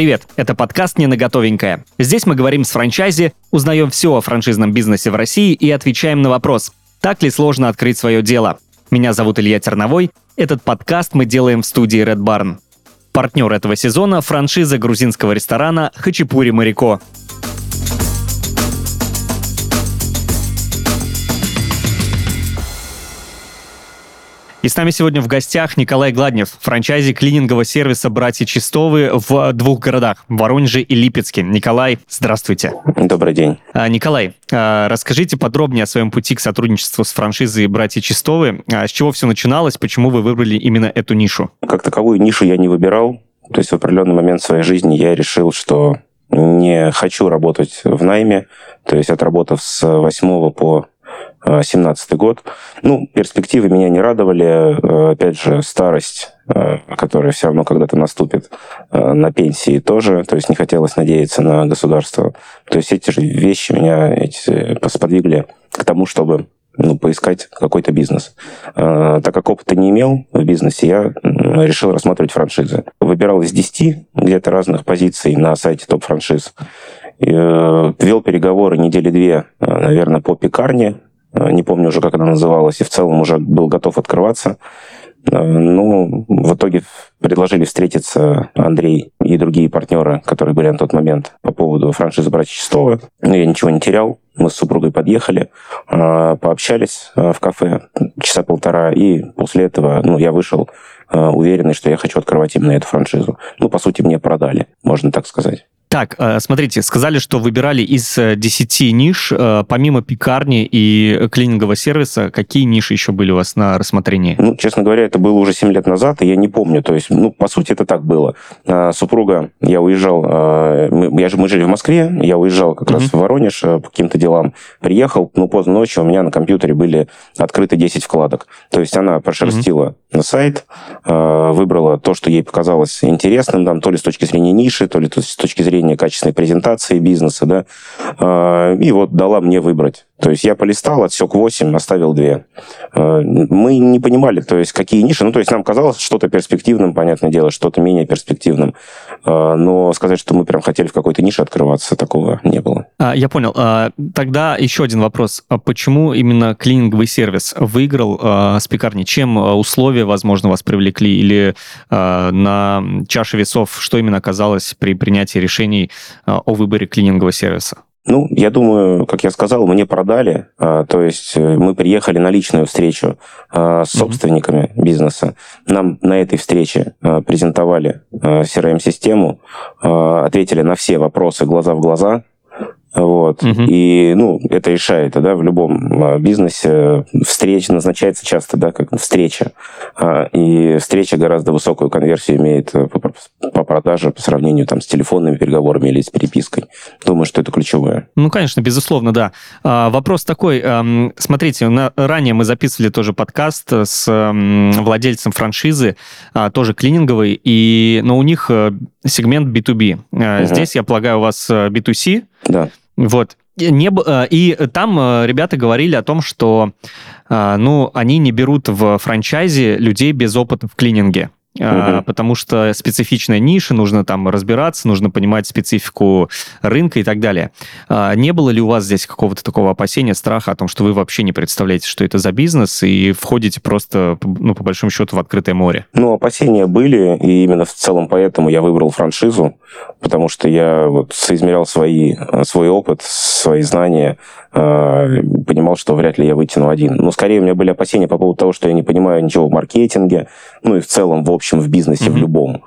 Привет, это подкаст «Не на готовенькое». Здесь мы говорим с франчайзи, узнаем все о франшизном бизнесе в России и отвечаем на вопрос, так ли сложно открыть свое дело. Меня зовут Илья Терновой. Этот подкаст мы делаем в студии Red Barn. Партнер этого сезона – франшиза грузинского ресторана «Хачапури Марико». И с нами сегодня в гостях Николай Гладнев, франчайзи клинингового сервиса «Братья Чистовы» в двух городах – Воронеже и Липецке. Николай, здравствуйте. Добрый день. А, Николай, а, расскажите подробнее о своем пути к сотрудничеству с франшизой «Братья Чистовы». А, с чего все начиналось, почему вы выбрали именно эту нишу? Как таковую нишу я не выбирал. То есть в определенный момент своей жизни я решил, что не хочу работать в найме. То есть отработав с 8 по 2017 год. Ну, перспективы меня не радовали. Э, опять же, старость, э, которая все равно когда-то наступит э, на пенсии тоже. То есть не хотелось надеяться на государство. То есть эти же вещи меня эти, сподвигли к тому, чтобы ну, поискать какой-то бизнес. Так как опыта не имел в бизнесе, я решил рассматривать франшизы. Выбирал из 10 где-то разных позиций на сайте топ-франшиз. Вел переговоры недели две, наверное, по пекарне, Э, не помню уже, как она называлась, и в целом уже был готов открываться. Э, ну, в итоге предложили встретиться Андрей и другие партнеры, которые были на тот момент по поводу франшизы «Братья Чистова». Но я ничего не терял. Мы с супругой подъехали, э, пообщались в кафе часа полтора, и после этого ну, я вышел уверенный, что я хочу открывать именно эту франшизу. Ну, по сути, мне продали, можно так сказать. Так, э, смотрите, сказали, что выбирали из 10 э, ниш, э, помимо пекарни и клинингового сервиса, какие ниши еще были у вас на рассмотрении? Ну, честно говоря, это было уже 7 лет назад, и я не помню. То есть, ну, по сути, это так было. Супруга, я уезжал, мы, я, мы жили в Москве, я уезжал как mm-hmm. раз в Воронеж по каким-то делам, приехал, ну, поздно ночью у меня на компьютере были открыты 10 вкладок. То есть она прошерстила mm-hmm. на сайт, выбрала то, что ей показалось интересным, там, то ли с точки зрения ниши, то ли с точки зрения зрения качественной презентации бизнеса, да, а, и вот дала мне выбрать. То есть я полистал, отсек 8, оставил 2. А, мы не понимали, то есть какие ниши, ну, то есть нам казалось что-то перспективным, понятное дело, что-то менее перспективным, а, но сказать, что мы прям хотели в какой-то нише открываться, такого не было. Я понял. Тогда еще один вопрос. Почему именно клининговый сервис выиграл с пекарней? Чем условия, возможно, вас привлекли? Или на чаше весов что именно оказалось при принятии решений а, о выборе клинингового сервиса? Ну, я думаю, как я сказал, мне продали, а, то есть э, мы приехали на личную встречу а, с собственниками mm-hmm. бизнеса. Нам на этой встрече презентовали CRM-систему, ответили на все вопросы глаза в глаза, вот. Угу. И, ну, это решает, да, в любом а, бизнесе встреча назначается часто, да, как встреча. А, и встреча гораздо высокую конверсию имеет э, по, по продаже по сравнению там с телефонными переговорами или с перепиской. Думаю, что это ключевое. Ну, конечно, безусловно, да. А, вопрос такой. Смотрите, на, ранее мы записывали тоже подкаст с владельцем франшизы, тоже клининговый, и, но у них э, сегмент B2B. Угу. Здесь, я полагаю, у вас B2C. Да. Вот. Не, э, и там э, ребята говорили о том, что э, ну, они не берут в франчайзе людей без опыта в клининге угу. потому что специфичная ниша, нужно там разбираться, нужно понимать специфику рынка и так далее. А, не было ли у вас здесь какого-то такого опасения, страха о том, что вы вообще не представляете, что это за бизнес, и входите просто, ну, по большому счету, в открытое море? Ну, опасения были, и именно в целом поэтому я выбрал франшизу, потому что я вот соизмерял свои, свой опыт, свои знания, а, понимал, что вряд ли я вытяну один. Но скорее у меня были опасения по поводу того, что я не понимаю ничего в маркетинге, ну и в целом, в общем, в бизнесе, mm-hmm. в любом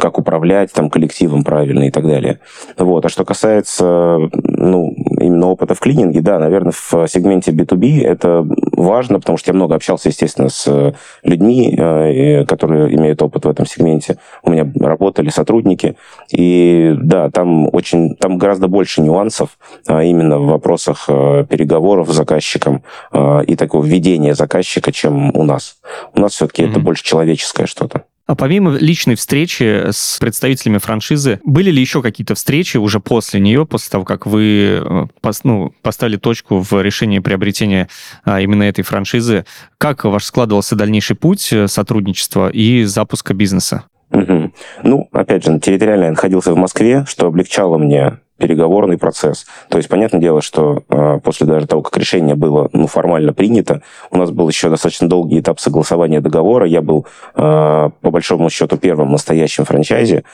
как управлять там коллективом правильно и так далее. Вот. А что касается ну, именно опыта в клининге, да, наверное, в сегменте B2B это важно, потому что я много общался, естественно, с людьми, э, которые имеют опыт в этом сегменте. У меня работали сотрудники, и да, там очень, там гораздо больше нюансов а именно в вопросах э, переговоров с заказчиком э, и такого ведения заказчика, чем у нас. У нас все-таки mm-hmm. это больше человеческое что-то. А помимо личной встречи с представителями франшизы, были ли еще какие-то встречи уже после нее, после того, как вы э, ну, поставили точку в решении приобретения а, именно этой франшизы? Как ваш складывался дальнейший путь э, сотрудничества и запуска бизнеса? Угу. Ну, опять же, территориально я находился в Москве, что облегчало мне переговорный процесс. То есть, понятное дело, что э, после даже того, как решение было ну, формально принято, у нас был еще достаточно долгий этап согласования договора. Я был, э, по большому счету, первым настоящим франчайзе.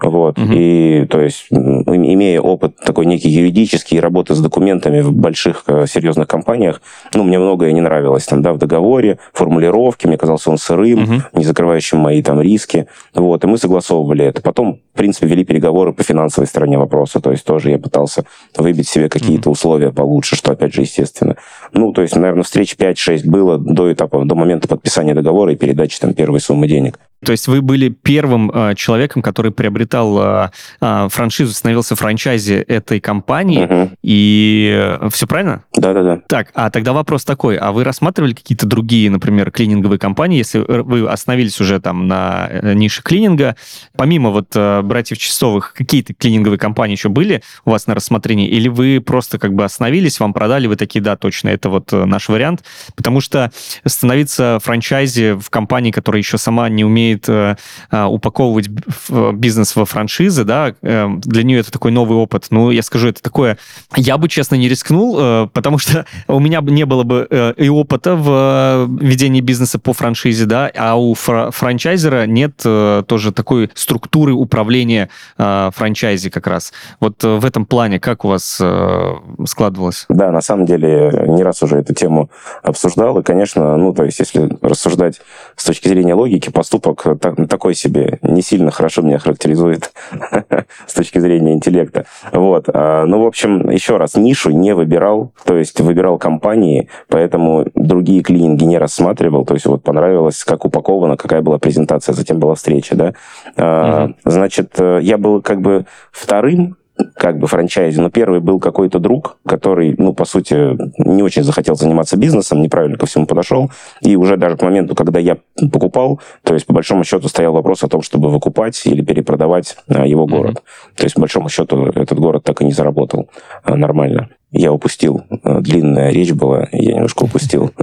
Вот. Угу. И, то есть, имея опыт такой некий юридический, работы с документами в больших э, серьезных компаниях, ну, мне многое не нравилось там, да, в договоре, формулировке, мне казался он сырым, угу. не закрывающим мои там риски. Вот. И мы согласовывали это. Потом, в принципе, вели переговоры по финансовой стороне вопроса. То есть, тоже я пытался выбить себе какие-то mm-hmm. условия получше, что, опять же, естественно. Ну, то есть, наверное, встреч 5-6 было до этапа, до момента подписания договора и передачи там первой суммы денег. То есть вы были первым э, человеком, который приобретал э, э, франшизу, становился франчайзи этой компании, угу. и все правильно? Да-да-да. Так, а тогда вопрос такой, а вы рассматривали какие-то другие, например, клининговые компании, если вы остановились уже там на э, нише клининга, помимо вот э, братьев Чистовых, какие-то клининговые компании еще были у вас на рассмотрении, или вы просто как бы остановились, вам продали, вы такие, да, точно, это вот э, наш вариант, потому что становиться франчайзи в компании, которая еще сама не умеет умеет э, э, упаковывать бизнес во франшизы, да, э, для нее это такой новый опыт. Ну, я скажу, это такое... Я бы, честно, не рискнул, э, потому что у меня не было бы э, и опыта в ведении бизнеса по франшизе, да, а у фра- франчайзера нет тоже такой структуры управления франчайзи как раз. Вот в этом плане как у вас складывалось? Да, на самом деле, не раз уже эту тему обсуждал, и, конечно, ну, то есть, если рассуждать с точки зрения логики, поступок так, такой себе, не сильно хорошо меня характеризует с точки зрения интеллекта. Вот. А, ну, в общем, еще раз, нишу не выбирал, то есть выбирал компании, поэтому другие клининги не рассматривал, то есть вот понравилось, как упаковано, какая была презентация, затем была встреча, да. Uh-huh. Значит, э, я был как бы вторым как бы франчайзе, но первый был какой-то друг, который, ну, по сути, не очень захотел заниматься бизнесом, неправильно ко всему подошел, и уже даже к моменту, когда я покупал, то есть, по большому счету, стоял вопрос о том, чтобы выкупать или перепродавать а, его город. Mm-hmm. То есть, по большому счету, этот город так и не заработал а, нормально. Я упустил. Э, длинная речь была, я немножко упустил.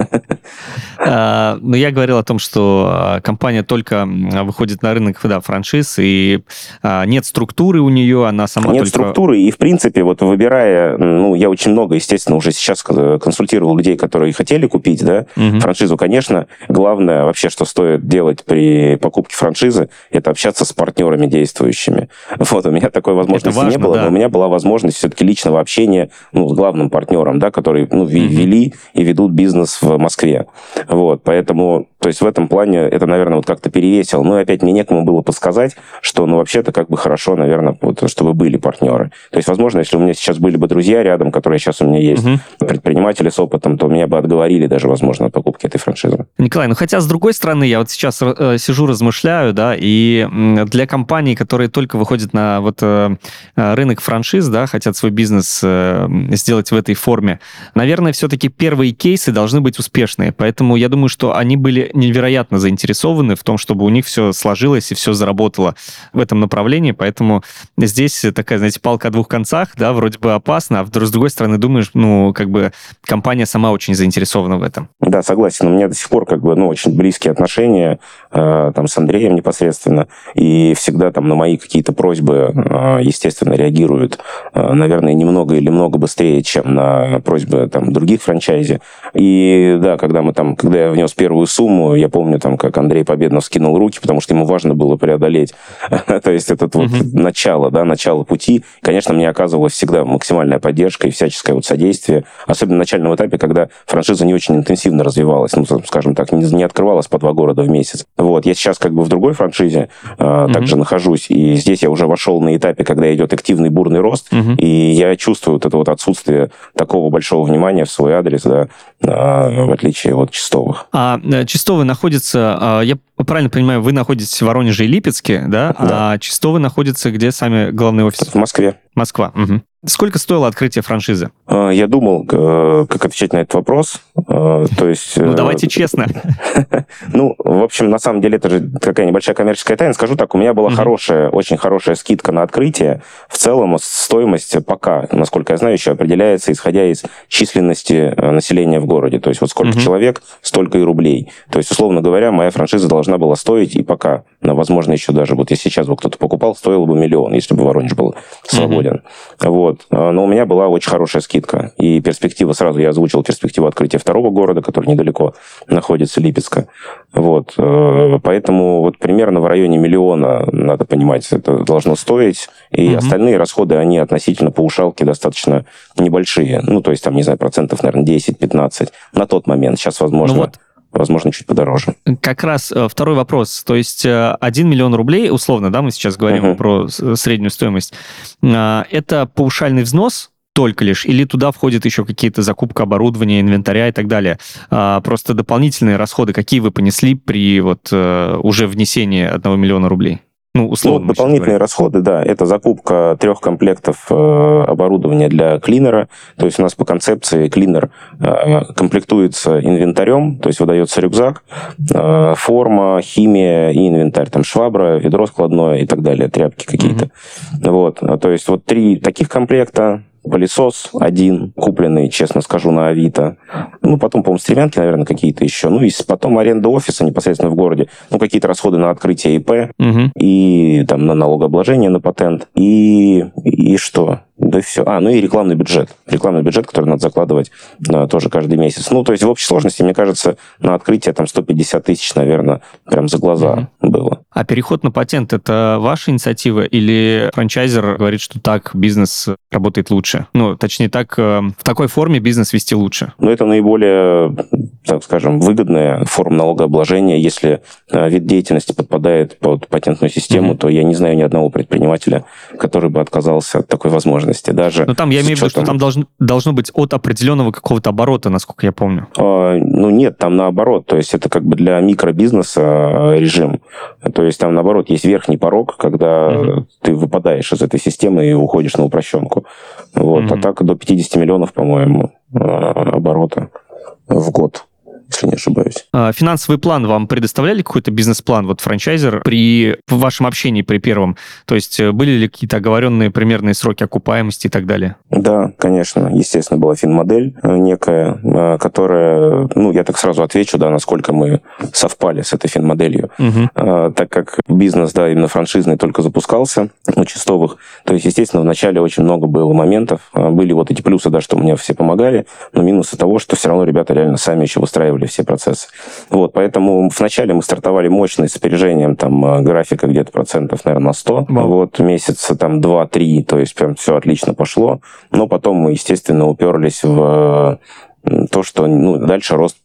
А, но я говорил о том, что а, компания только выходит на рынок да, франшиз, и а, нет структуры у нее, она сама Нет структуры, и, в принципе, вот выбирая, ну, я очень много, естественно, уже сейчас консультировал людей, которые хотели купить, да, франшизу, конечно, главное вообще, что стоит делать при покупке франшизы, это общаться с партнерами действующими. Вот, у меня такой возможности не было, но у меня была возможность все-таки личного общения, ну, главным партнером, да, которые ну, вели и ведут бизнес в Москве. Вот, поэтому, то есть в этом плане это, наверное, вот как-то перевесило. Ну, и опять мне некому было подсказать, что, ну, вообще-то как бы хорошо, наверное, вот, чтобы были партнеры. То есть, возможно, если у меня сейчас были бы друзья рядом, которые сейчас у меня есть, угу. предприниматели с опытом, то меня бы отговорили даже, возможно, от покупки этой франшизы. Николай, ну хотя, с другой стороны, я вот сейчас э, сижу, размышляю, да, и для компаний, которые только выходят на вот э, рынок франшиз, да, хотят свой бизнес э, сделать в этой форме. Наверное, все-таки первые кейсы должны быть успешные, поэтому я думаю, что они были невероятно заинтересованы в том, чтобы у них все сложилось и все заработало в этом направлении, поэтому здесь такая, знаете, палка о двух концах, да, вроде бы опасно, а с другой стороны думаешь, ну, как бы компания сама очень заинтересована в этом. Да, согласен. У меня до сих пор как бы, ну, очень близкие отношения э, там с Андреем непосредственно, и всегда там на мои какие-то просьбы, э, естественно, реагируют, э, наверное, немного или много быстрее чем на просьбы там, других франчайзи. И да, когда мы там, когда я внес первую сумму, я помню, там, как Андрей Победнов скинул руки, потому что ему важно было преодолеть, то есть этот вот начало, да, начало пути. Конечно, мне оказывалась всегда максимальная поддержка и всяческое вот содействие, особенно на начальном этапе, когда франшиза не очень интенсивно развивалась, ну, скажем так, не, не открывалась по два города в месяц. Вот, я сейчас как бы в другой франшизе э, также нахожусь, и здесь я уже вошел на этапе, когда идет активный бурный рост, и я чувствую вот это вот отсутствие такого большого внимания в свой адрес, да, в отличие от Чистовых. А э, Чистовы находятся, а, я правильно понимаю, вы находитесь в Воронеже и Липецке, да? да. А Чистовы находятся где сами главный офис? В Москве. Москва. Угу. Сколько стоило открытие франшизы? А, я думал, как отвечать на этот вопрос. А, то есть... Ну, давайте честно. Ну, в общем, на самом деле, это же такая небольшая коммерческая тайна. Скажу так, у меня была хорошая, очень хорошая скидка на открытие. В целом, стоимость пока, насколько я знаю, еще определяется, исходя из численности э, населения в городе. То есть вот сколько человек, столько и рублей. То есть, условно говоря, моя франшиза должна была стоить и пока возможно, еще даже вот если сейчас бы кто-то покупал, стоило бы миллион, если бы Воронеж был свободен. Mm-hmm. Вот. Но у меня была очень хорошая скидка. И перспектива, сразу я озвучил перспективу открытия второго города, который недалеко находится, Липецка. Вот. Э, поэтому вот примерно в районе миллиона, надо понимать, это должно стоить. И mm-hmm. остальные расходы, они относительно паушалки достаточно небольшие. Ну, то есть там, не знаю, процентов, наверное, 10-15 на тот момент. Сейчас, возможно... Ну, вот возможно, чуть подороже. Как раз э, второй вопрос. То есть 1 э, миллион рублей, условно, да, мы сейчас говорим uh-huh. про среднюю стоимость, а, это паушальный взнос только лишь, или туда входит еще какие-то закупка оборудования, инвентаря и так далее. А, просто дополнительные расходы, какие вы понесли при вот э, уже внесении 1 миллиона рублей? Ну, условно. Ну, дополнительные расходы, да, это закупка трех комплектов э, оборудования для клинера. То есть у нас по концепции клинер э, комплектуется инвентарем, то есть выдается рюкзак, э, форма, химия и инвентарь, там швабра, ведро складное и так далее, тряпки какие-то. Mm-hmm. Вот, то есть вот три таких комплекта, пылесос один, купленный, честно скажу, на Авито. Ну, потом, по-моему, стремянки, наверное, какие-то еще. Ну, и потом аренда офиса непосредственно в городе. Ну, какие-то расходы на открытие ИП угу. и там на налогообложение, на патент. И, и что? Да и все. А, ну и рекламный бюджет. Рекламный бюджет, который надо закладывать да, тоже каждый месяц. Ну, то есть в общей сложности, мне кажется, на открытие там 150 тысяч, наверное, прям за глаза mm-hmm. было. А переход на патент – это ваша инициатива или франчайзер говорит, что так бизнес работает лучше? Ну, точнее так, э, в такой форме бизнес вести лучше? Ну, это наиболее, так скажем, выгодная форма налогообложения. Если э, вид деятельности подпадает под патентную систему, mm-hmm. то я не знаю ни одного предпринимателя, который бы отказался от такой возможности возможности даже. Но там я имею в виду, что там должно, должно быть от определенного какого-то оборота, насколько я помню. А, ну нет, там наоборот. То есть это как бы для микробизнеса а, режим. То есть там наоборот есть верхний порог, когда угу. ты выпадаешь из этой системы и уходишь на упрощенку. Вот. Угу. А так до 50 миллионов, по-моему, а, оборота в год если не ошибаюсь. А, финансовый план вам предоставляли какой-то бизнес-план, вот франчайзер, при вашем общении при первом? То есть э, были ли какие-то оговоренные примерные сроки окупаемости и так далее? Да, конечно. Естественно, была финмодель э, некая, э, которая, ну, я так сразу отвечу, да, насколько мы совпали с этой финмоделью. Угу. Так как бизнес, да, именно франшизный только запускался у Чистовых, то есть, естественно, вначале очень много было моментов. Были вот эти плюсы, да, что мне все помогали, но минусы того, что все равно ребята реально сами еще выстраивали оптимизировали все процессы. Вот, поэтому вначале мы стартовали мощно с опережением там э, графика где-то процентов, наверное, на 100. Wow. Вот месяца там 2-3, то есть прям все отлично пошло. Но потом мы, естественно, уперлись в э, то, что ну, дальше рост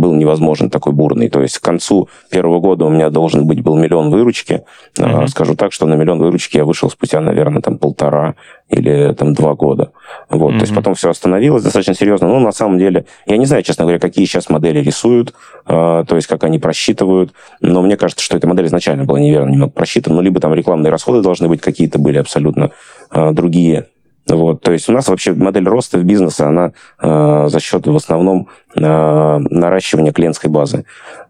был невозможен такой бурный. То есть к концу первого года у меня должен быть был миллион выручки. Uh-huh. Скажу так, что на миллион выручки я вышел спустя, наверное, там полтора или там два года. Вот. Uh-huh. То есть потом все остановилось достаточно серьезно. Но на самом деле, я не знаю, честно говоря, какие сейчас модели рисуют, а, то есть как они просчитывают. Но мне кажется, что эта модель изначально была неверно немного просчитана. Ну, либо там рекламные расходы должны быть какие-то были абсолютно а, другие. Вот, то есть у нас вообще модель роста в бизнесе, она э, за счет в основном э, наращивания клиентской базы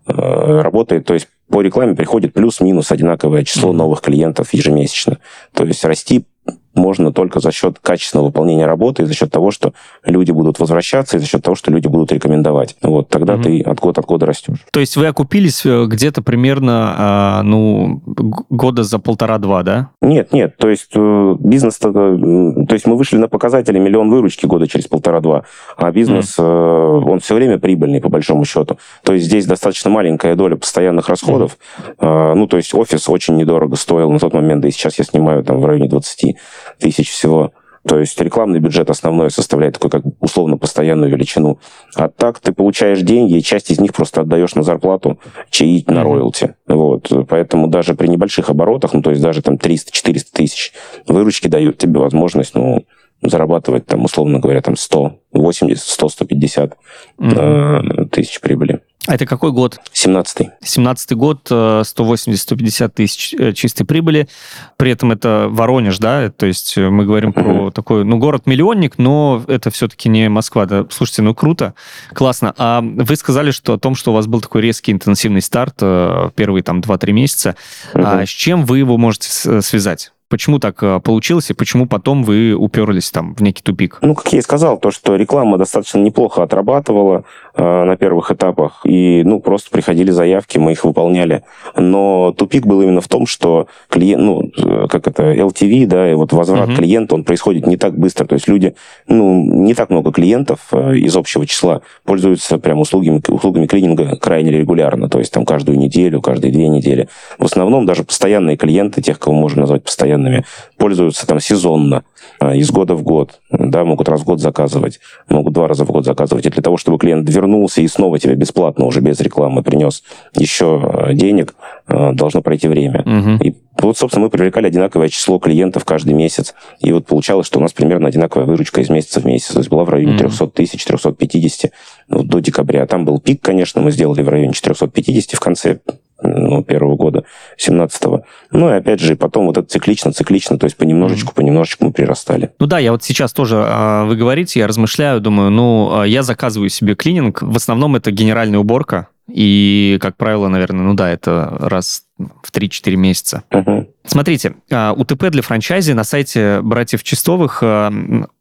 э, работает. То есть по рекламе приходит плюс-минус одинаковое число новых клиентов ежемесячно. То есть расти можно только за счет качественного выполнения работы и за счет того, что люди будут возвращаться, и за счет того, что люди будут рекомендовать. Вот тогда угу. ты от года от года растешь. То есть вы окупились э, где-то примерно, а, ну, года за полтора-два, да? Нет, нет. То есть э, бизнес, то есть мы вышли на показатели миллион выручки года через полтора-два, а бизнес, угу. он все время прибыльный, по большому счету. То есть здесь достаточно маленькая доля постоянных расходов. Угу. Ну, то есть офис очень недорого стоил на тот момент, да и сейчас я снимаю там в районе 20 тысяч всего. То есть рекламный бюджет основной составляет такой как условно постоянную величину. А так ты получаешь деньги, и часть из них просто отдаешь на зарплату, чаи на роялти. Вот. Поэтому даже при небольших оборотах, ну то есть даже там 300-400 тысяч выручки дают тебе возможность, ну, зарабатывать там, условно говоря, там 100, 80, 100, 150 mm-hmm. тысяч прибыли. А это какой год? 17-й. 17-й год, 180-150 э, тысяч э, чистой прибыли. При этом это Воронеж, да? То есть э, мы говорим про такой, ну, город-миллионник, но это все-таки не Москва. Да? Слушайте, ну, круто, классно. А вы сказали, что о том, что у вас был такой резкий интенсивный старт, первые там 2-3 месяца. А с чем вы его можете связать? Почему так э, получилось, и почему потом вы уперлись там в некий тупик? Ну, как я и сказал, то, что реклама достаточно неплохо отрабатывала э, на первых этапах, и, ну, просто приходили заявки, мы их выполняли. Но тупик был именно в том, что клиент, ну, э, как это, LTV, да, и вот возврат угу. клиента, он происходит не так быстро. То есть люди, ну, не так много клиентов э, из общего числа пользуются прям услугами, услугами клининга крайне регулярно, то есть там каждую неделю, каждые две недели. В основном даже постоянные клиенты, тех, кого можно назвать постоянными, пользуются там сезонно, э, из года в год, да, могут раз в год заказывать, могут два раза в год заказывать. И для того, чтобы клиент вернулся и снова тебе бесплатно, уже без рекламы, принес еще э, денег, должно пройти время. Угу. И вот, собственно, мы привлекали одинаковое число клиентов каждый месяц. И вот получалось, что у нас примерно одинаковая выручка из месяца в месяц. То есть была в районе 300 тысяч, 350 ну, до декабря. Там был пик, конечно, мы сделали в районе 450 в конце ну, первого года, 17-го. Ну, и опять же, потом вот это циклично, циклично, то есть понемножечку, понемножечку мы прирастали. Ну да, я вот сейчас тоже, а, вы говорите, я размышляю, думаю, ну, а, я заказываю себе клининг, в основном это генеральная уборка, и, как правило, наверное, ну да, это раз в 3-4 месяца. Uh-huh. Смотрите, а, УТП для франчайзи на сайте братьев Чистовых а,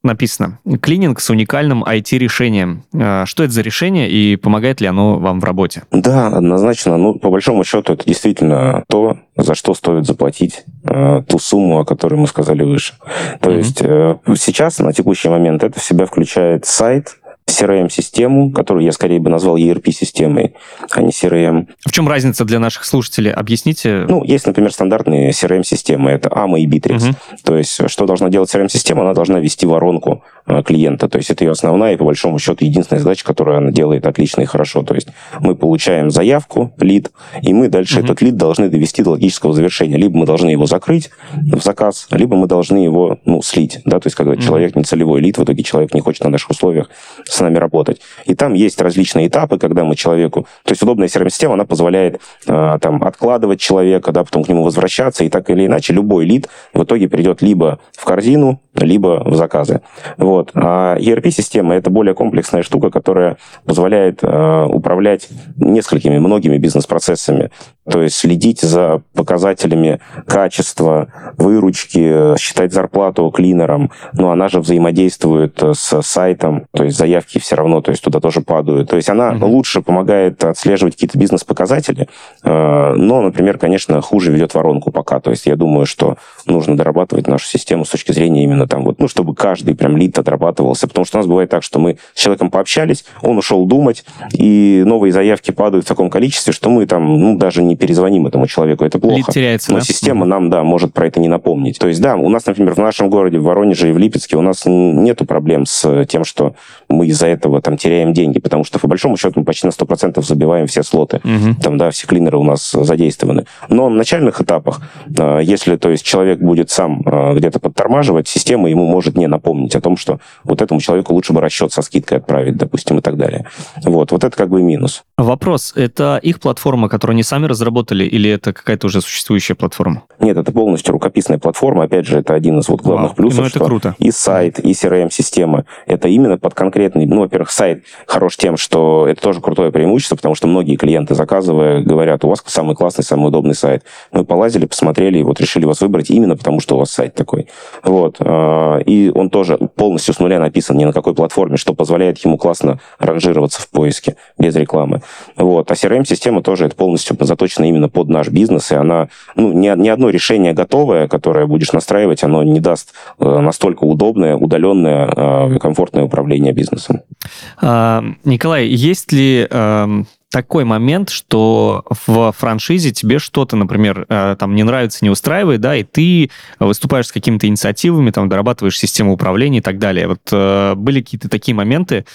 написано «Клининг с уникальным IT-решением». А, что это за решение и помогает ли оно вам в работе? Да, однозначно. Ну, по большому счету, это действительно то, за что стоит заплатить ту сумму, о которой мы сказали выше. То mm-hmm. есть э, сейчас, на текущий момент, это в себя включает сайт, CRM-систему, которую я скорее бы назвал ERP-системой, а не CRM. В чем разница для наших слушателей? Объясните. Ну, есть, например, стандартные CRM-системы. Это AMA и Bittrex. Угу. То есть, что должна делать CRM-система? Она должна вести воронку клиента. То есть, это ее основная и, по большому счету, единственная задача, которую она делает отлично и хорошо. То есть, мы получаем заявку, лид, и мы дальше угу. этот лид должны довести до логического завершения. Либо мы должны его закрыть в заказ, либо мы должны его ну, слить. Да? То есть, когда угу. человек не целевой лид, в итоге человек не хочет на наших условиях с нами работать. И там есть различные этапы, когда мы человеку... То есть удобная CRM-система, она позволяет э, там откладывать человека, да, потом к нему возвращаться, и так или иначе любой лид в итоге придет либо в корзину, либо в заказы. Вот. А ERP-система – это более комплексная штука, которая позволяет э, управлять несколькими, многими бизнес-процессами. То есть следить за показателями качества, выручки, считать зарплату клинерам. Но она же взаимодействует с сайтом, то есть заявки все равно, то есть туда тоже падают. То есть она mm-hmm. лучше помогает отслеживать какие-то бизнес-показатели, э, но, например, конечно, хуже ведет воронку пока. То есть я думаю, что нужно дорабатывать нашу систему с точки зрения именно там вот, ну, чтобы каждый прям лид отрабатывался. Потому что у нас бывает так, что мы с человеком пообщались, он ушел думать, и новые заявки падают в таком количестве, что мы там, ну, даже не перезвоним этому человеку. Это плохо. Лид теряется, Но да? система нам, да, может про это не напомнить. То есть, да, у нас, например, в нашем городе, в Воронеже и в Липецке у нас нету проблем с тем, что мы из-за этого там теряем деньги, потому что, по большому счету, мы почти на 100% забиваем все слоты. Угу. Там, да, все клинеры у нас задействованы. Но на начальных этапах, а, если, то есть, человек будет сам а, где-то подтормаживать, система ему может не напомнить о том, что вот этому человеку лучше бы расчет со скидкой отправить, допустим, и так далее. Вот, вот это как бы минус. Вопрос, это их платформа, которую они сами разработали, или это какая-то уже существующая платформа? Нет, это полностью рукописная платформа. Опять же, это один из вот главных Вау. плюсов, ну, это что круто. и сайт, и CRM-система. Это именно под конкретный... Ну, во-первых, сайт хорош тем, что это тоже крутое преимущество, потому что многие клиенты, заказывая, говорят, у вас самый классный, самый удобный сайт. Мы полазили, посмотрели, и вот решили вас выбрать именно потому, что у вас сайт такой. Вот. А, и он тоже полностью с нуля написан ни на какой платформе, что позволяет ему классно ранжироваться в поиске без рекламы. Вот. А CRM-система тоже это полностью заточена именно под наш бизнес, и она, ну, ни, ни одно решение готовое, которое будешь настраивать, оно не даст э, настолько удобное, удаленное, э, комфортное управление бизнесом. А, Николай, есть ли эм, такой момент, что в франшизе тебе что-то, например, э, там не нравится, не устраивает, да, и ты выступаешь с какими-то инициативами, там, дорабатываешь систему управления и так далее. Вот э, были какие-то такие моменты?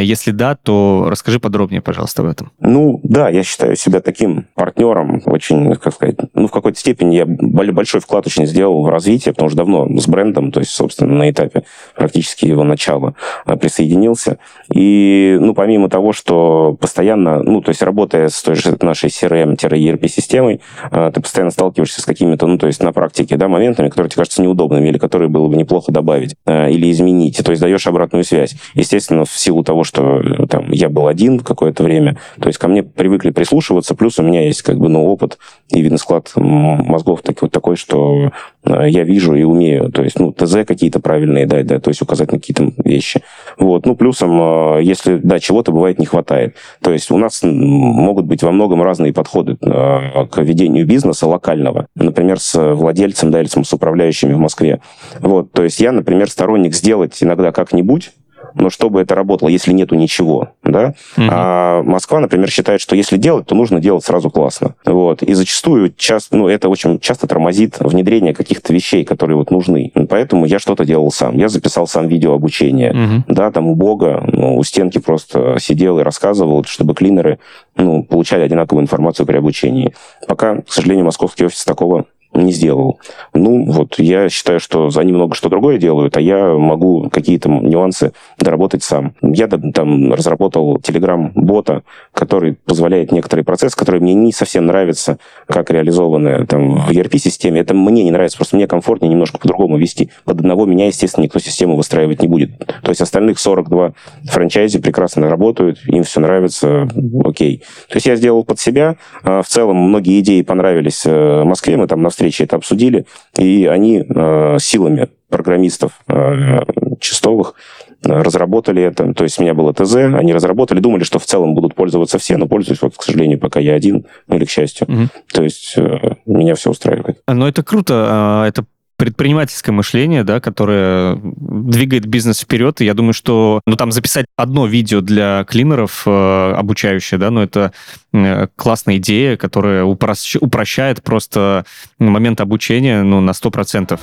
Если да, то расскажи подробнее, пожалуйста, об этом. Ну, да, я считаю себя таким партнером, очень, как сказать, ну, в какой-то степени я большой вклад очень сделал в развитие, потому что давно с брендом, то есть, собственно, на этапе практически его начала э, присоединился. И, ну, помимо того, что постоянно, ну, то есть работая с той же нашей CRM-ERP-системой, а, ты постоянно сталкиваешься с какими-то, ну, то есть на практике, да, моментами, которые тебе кажутся неудобными или которые было бы неплохо добавить или изменить. То есть даешь обратную связь. Естественно, в силу того, того, что э, там я был один какое-то время. То есть ко мне привыкли прислушиваться, плюс у меня есть как бы ну, опыт и видно склад мозгов такой, такой, что э, я вижу и умею. То есть, ну, ТЗ какие-то правильные дать, да, то есть указать на какие-то вещи. Вот. Ну, плюсом, э, если, да, чего-то бывает не хватает. То есть у нас могут быть во многом разные подходы к ведению бизнеса локального. Например, с владельцем, да, или с управляющими в Москве. Вот. То есть я, например, сторонник сделать иногда как-нибудь, но чтобы это работало, если нету ничего, да. Угу. А Москва, например, считает, что если делать, то нужно делать сразу классно. Вот. И зачастую часто, ну, это очень часто тормозит внедрение каких-то вещей, которые вот нужны. Поэтому я что-то делал сам. Я записал сам видео обучение. Угу. Да, там у Бога, ну, у стенки просто сидел и рассказывал, чтобы клинеры ну, получали одинаковую информацию при обучении. Пока, к сожалению, московский офис такого не сделал. Ну, вот, я считаю, что они много что другое делают, а я могу какие-то нюансы доработать сам. Я там разработал Telegram-бота, который позволяет некоторые процессы, которые мне не совсем нравятся, как реализованы там в ERP-системе. Это мне не нравится, просто мне комфортнее немножко по-другому вести. Под одного меня, естественно, никто систему выстраивать не будет. То есть остальных 42 франчайзи прекрасно работают, им все нравится, окей. То есть я сделал под себя. А в целом многие идеи понравились э, Москве, мы там на встрече это обсудили, и они э, силами программистов э, чистовых разработали это. То есть у меня было ТЗ, они разработали, думали, что в целом будут пользоваться все, но пользуюсь, вот, к сожалению, пока я один, ну или к счастью. Угу. То есть э, меня все устраивает. Но это круто. А, это предпринимательское мышление, да, которое двигает бизнес вперед. И я думаю, что ну, там записать одно видео для клинеров э, обучающее, да, но ну, это э, классная идея, которая упрощ... упрощает просто момент обучения ну, на 100%.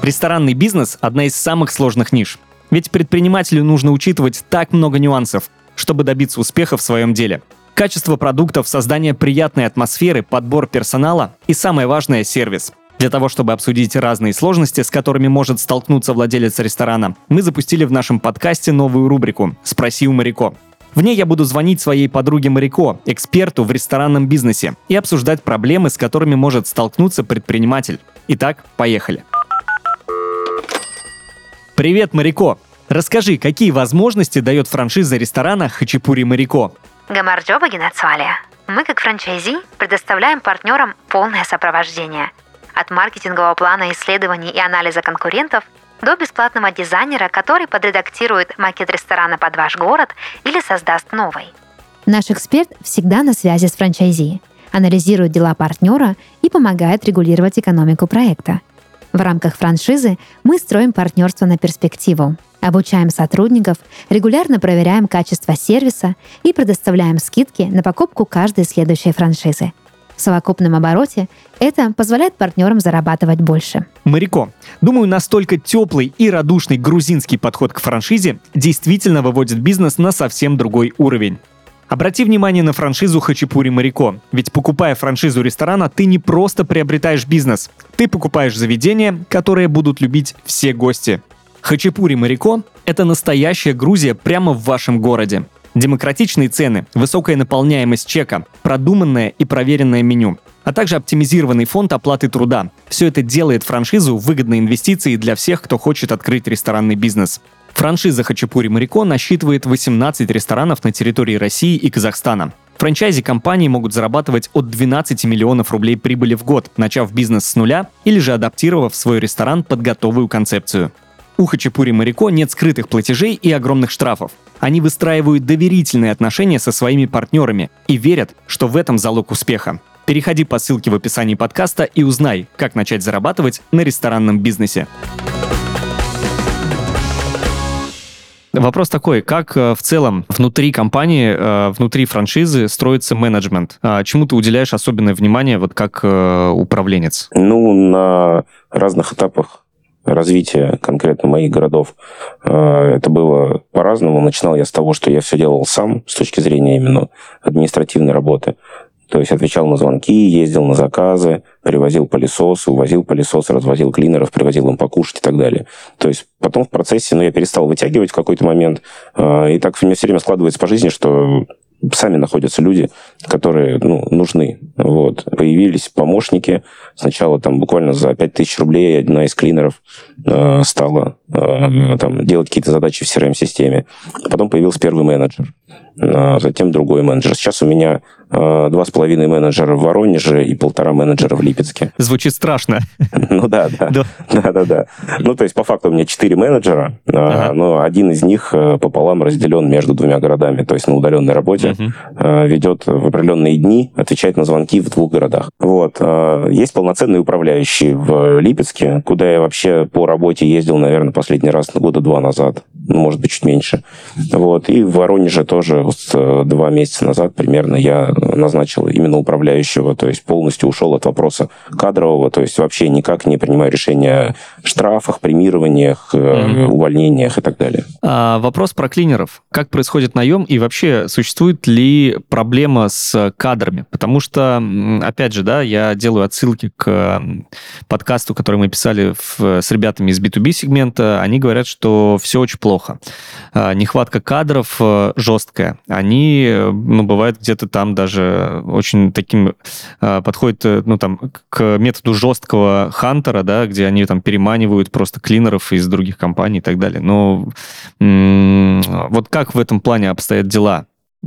Ресторанный бизнес – одна из самых сложных ниш. Ведь предпринимателю нужно учитывать так много нюансов, чтобы добиться успеха в своем деле – Качество продуктов, создание приятной атмосферы, подбор персонала и, самое важное, сервис. Для того, чтобы обсудить разные сложности, с которыми может столкнуться владелец ресторана, мы запустили в нашем подкасте новую рубрику «Спроси у Марико». В ней я буду звонить своей подруге Марико, эксперту в ресторанном бизнесе, и обсуждать проблемы, с которыми может столкнуться предприниматель. Итак, поехали. Привет, Марико! Расскажи, какие возможности дает франшиза ресторана «Хачапури Марико»? Гамарджоба Генацвалия. Мы, как франчайзи, предоставляем партнерам полное сопровождение. От маркетингового плана исследований и анализа конкурентов до бесплатного дизайнера, который подредактирует макет ресторана под ваш город или создаст новый. Наш эксперт всегда на связи с франчайзи, анализирует дела партнера и помогает регулировать экономику проекта. В рамках франшизы мы строим партнерство на перспективу, обучаем сотрудников, регулярно проверяем качество сервиса и предоставляем скидки на покупку каждой следующей франшизы. В совокупном обороте это позволяет партнерам зарабатывать больше. Марико, думаю, настолько теплый и радушный грузинский подход к франшизе действительно выводит бизнес на совсем другой уровень. Обрати внимание на франшизу Хачапури Марико, ведь покупая франшизу ресторана, ты не просто приобретаешь бизнес, ты покупаешь заведение, которое будут любить все гости. Хачапури Марико – это настоящая Грузия прямо в вашем городе. Демократичные цены, высокая наполняемость чека, продуманное и проверенное меню, а также оптимизированный фонд оплаты труда. Все это делает франшизу выгодной инвестицией для всех, кто хочет открыть ресторанный бизнес. Франшиза Хачапури Марико насчитывает 18 ресторанов на территории России и Казахстана. Франчайзи компании могут зарабатывать от 12 миллионов рублей прибыли в год, начав бизнес с нуля или же адаптировав свой ресторан под готовую концепцию. У Хачапури Марико нет скрытых платежей и огромных штрафов. Они выстраивают доверительные отношения со своими партнерами и верят, что в этом залог успеха. Переходи по ссылке в описании подкаста и узнай, как начать зарабатывать на ресторанном бизнесе. Вопрос такой, как э, в целом внутри компании, э, внутри франшизы строится менеджмент? А чему ты уделяешь особенное внимание, вот как э, управленец? Ну, на разных этапах развития конкретно моих городов. Это было по-разному. Начинал я с того, что я все делал сам с точки зрения именно административной работы. То есть отвечал на звонки, ездил на заказы, привозил пылесосы, увозил пылесосы, развозил клинеров, привозил им покушать и так далее. То есть потом в процессе, ну, я перестал вытягивать в какой-то момент, э, и так у меня все время складывается по жизни, что сами находятся люди, которые ну, нужны. Вот. Появились помощники. Сначала там буквально за 5000 рублей одна из клинеров э, стала там, делать какие-то задачи в CRM-системе. Потом появился первый менеджер а затем другой менеджер. Сейчас у меня э, два с половиной менеджера в Воронеже и полтора менеджера в Липецке. Звучит страшно. Ну да, да. Да, да, да. Ну, то есть, по факту у меня четыре менеджера, а, но один из них э, пополам разделен между двумя городами, то есть на удаленной работе, э, ведет в определенные дни, отвечает на звонки в двух городах. Вот. Есть полноценный управляющий в Липецке, куда я вообще по работе ездил, наверное, последний раз года два назад, ну, может быть, чуть меньше. Вот. И в Воронеже тоже вот э, два месяца назад примерно я назначил именно управляющего, то есть полностью ушел от вопроса кадрового, то есть вообще никак не принимаю решения о штрафах, премированиях, mm-hmm. увольнениях и так далее. А, вопрос про клинеров. Как происходит наем и вообще существует ли проблема с кадрами? Потому что, опять же, да, я делаю отсылки к подкасту, который мы писали в, с ребятами из B2B сегмента. Они говорят, что все очень плохо. А, нехватка кадров э, жесткая они, ну, бывают где-то там даже очень таким э, подходят, э, ну, там, к методу жесткого хантера, да, где они там переманивают просто клинеров из других компаний и так далее. Но вот как в этом плане обстоят дела?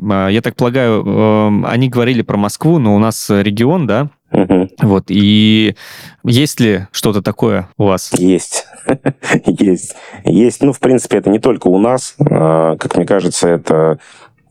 А, я так полагаю, они говорили про Москву, но у нас регион, да? Угу. Вот, и есть ли что-то такое у вас? Есть. Есть. Есть. Ну, в принципе, это не только у нас. А, как мне кажется, это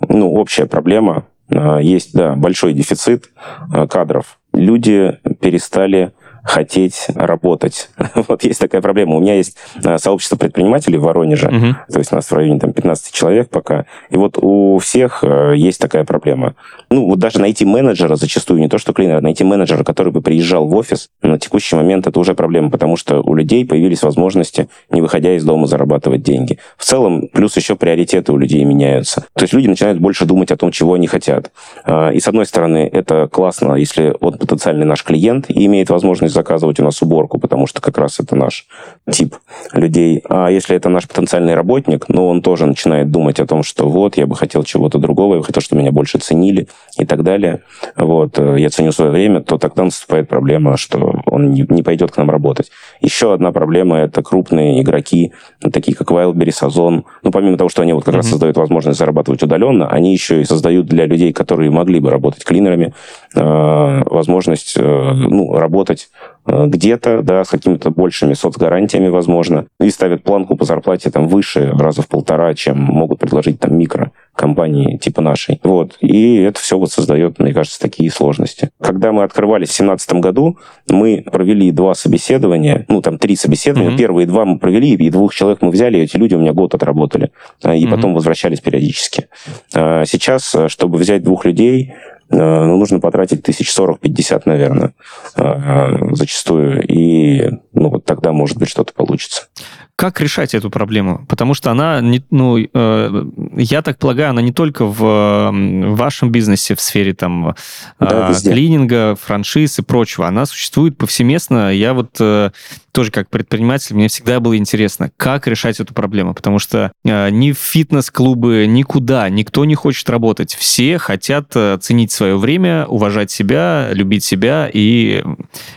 ну, общая проблема. А, есть, да, большой дефицит а, кадров. Люди перестали хотеть работать. вот есть такая проблема. У меня есть а, сообщество предпринимателей в Воронеже, угу. то есть у нас в районе там, 15 человек пока. И вот у всех а, есть такая проблема. Ну, вот даже найти менеджера зачастую, не то что клинера, найти менеджера, который бы приезжал в офис, на текущий момент это уже проблема, потому что у людей появились возможности, не выходя из дома, зарабатывать деньги. В целом, плюс еще приоритеты у людей меняются. То есть люди начинают больше думать о том, чего они хотят. А, и с одной стороны, это классно, если он потенциальный наш клиент и имеет возможность заказывать у нас уборку, потому что как раз это наш тип людей. А если это наш потенциальный работник, ну, он тоже начинает думать о том, что вот, я бы хотел чего-то другого, я бы хотел, чтобы меня больше ценили и так далее. Вот, э, я ценю свое время, то тогда наступает проблема, что он не, не пойдет к нам работать. Еще одна проблема – это крупные игроки, такие как Wildberries, Сазон. Ну, помимо того, что они вот как mm-hmm. раз создают возможность зарабатывать удаленно, они еще и создают для людей, которые могли бы работать клинерами, э, возможность э, ну, работать Э, где-то, да, с какими-то большими соцгарантиями, возможно, и ставят планку по зарплате там выше, раза в полтора, чем могут предложить там микро компании типа нашей. Вот. И это все вот создает, мне кажется, такие сложности. Когда мы открывались в 2017 году, мы провели два собеседования, ну, там три собеседования. Mm-hmm. Первые два мы провели, и двух человек мы взяли, и эти люди у меня год отработали. А, и mm-hmm. потом возвращались периодически. А, сейчас, чтобы взять двух людей, Э, ну, нужно потратить тысяч сорок-пятьдесят, наверное, э, зачастую. И ну, вот тогда, может быть, что-то получится. Как решать эту проблему? Потому что она, не, ну, э, я так полагаю, она не только в, в вашем бизнесе, в сфере там да, э, клининга, франшиз и прочего. Она существует повсеместно. Я вот э, тоже как предприниматель, мне всегда было интересно, как решать эту проблему. Потому что э, ни в фитнес-клубы, никуда никто не хочет работать. Все хотят э, ценить свое время, уважать себя, любить себя и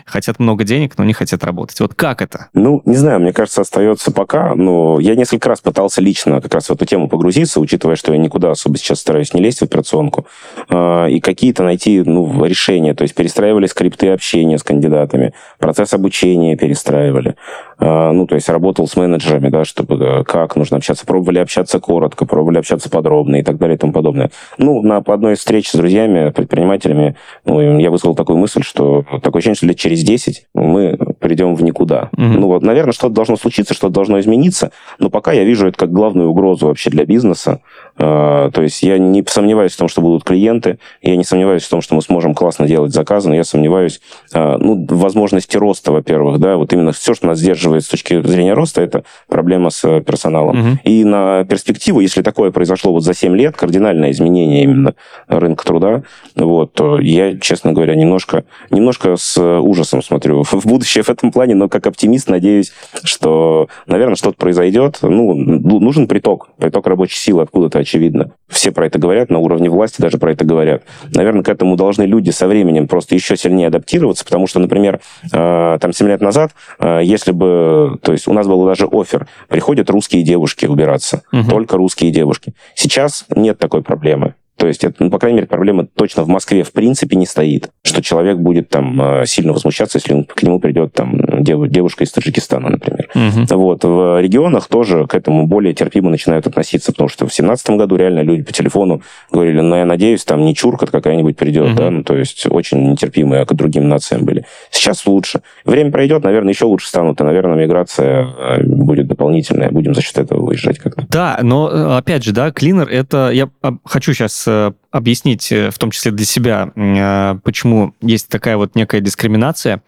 хотят много денег, но не хотят работать. Вот как это? Ну, не знаю, мне кажется, остается пока, но я несколько раз пытался лично как раз в эту тему погрузиться, учитывая, что я никуда особо сейчас стараюсь не лезть в операционку, а, и какие-то найти ну, решения. То есть перестраивали скрипты общения с кандидатами, процесс обучения перестраивали. А, ну, то есть работал с менеджерами, да, чтобы э, как нужно общаться. Пробовали общаться коротко, пробовали общаться подробно и так далее и тому подобное. Ну, на одной из встреч с друзьями, предпринимателями, ну, я вызвал такую мысль, что такое ощущение, что лет через 10 мы придем в никуда. Угу. Ну, вот, наверное, что-то должно случиться, что-то должно измениться, но пока я вижу это как главную угрозу вообще для бизнеса. А, то есть я не сомневаюсь в том, что будут клиенты, я не сомневаюсь в том, что мы сможем классно делать заказы, но я сомневаюсь а, ну, возможности роста, во-первых, да, вот именно все, что нас сдерживает с точки зрения роста, это проблема с э, персоналом. Угу. И на перспективу, если такое произошло вот за 7 лет, кардинальное изменение именно рынка труда, вот, то я, честно говоря, немножко, немножко с ужасом смотрю в будущее в этом плане, но как оптимист надеюсь, что, наверное, что-то произойдет. Ну, нужен приток, приток рабочей силы откуда-то, очевидно. Все про это говорят, на уровне власти даже про это говорят. Наверное, к этому должны люди со временем просто еще сильнее адаптироваться, потому что, например, э, там 7 лет назад, э, если бы, то есть у нас был даже офер, приходят русские девушки убираться, угу. только русские девушки. Сейчас нет такой проблемы. То есть, это, ну, по крайней мере, проблема точно в Москве в принципе не стоит, что человек будет там э, сильно возмущаться, если к нему придет там девушка из Таджикистана, например. Угу. Вот. В регионах тоже к этому более терпимо начинают относиться, потому что в 2017 году реально люди по телефону говорили, ну, я надеюсь, там не чурка какая-нибудь придет, угу. да, ну, то есть очень нетерпимые к другим нациям были. Сейчас лучше. Время пройдет, наверное, еще лучше станут, и, наверное, миграция э, будет дополнительная, будем за счет этого выезжать как-то. Да, но, э, опять же, да, клинер, это, я хочу сейчас объяснить, э, в том числе для себя, э, почему есть такая вот некая дискриминация.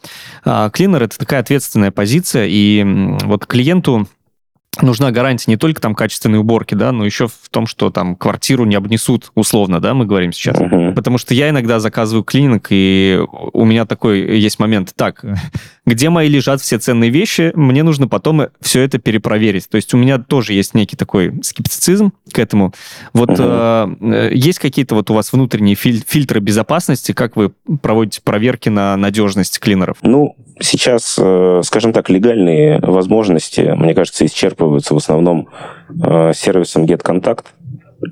А, клинер — это такая ответственная позиция, и вот клиенту нужна гарантия не только там качественной уборки, да, но еще в том, что там квартиру не обнесут условно, да, мы говорим сейчас. Uh-huh. Потому что я иногда заказываю клининг, и у меня такой есть момент, так, где мои лежат все ценные вещи, мне нужно потом все это перепроверить. То есть у меня тоже есть некий такой скептицизм к этому. Вот uh-huh. э, есть какие-то вот у вас внутренние филь- фильтры безопасности, как вы проводите проверки на надежность клинеров? Ну, сейчас, э, скажем так, легальные возможности, мне кажется, исчерпываются в основном э, сервисом GetContact,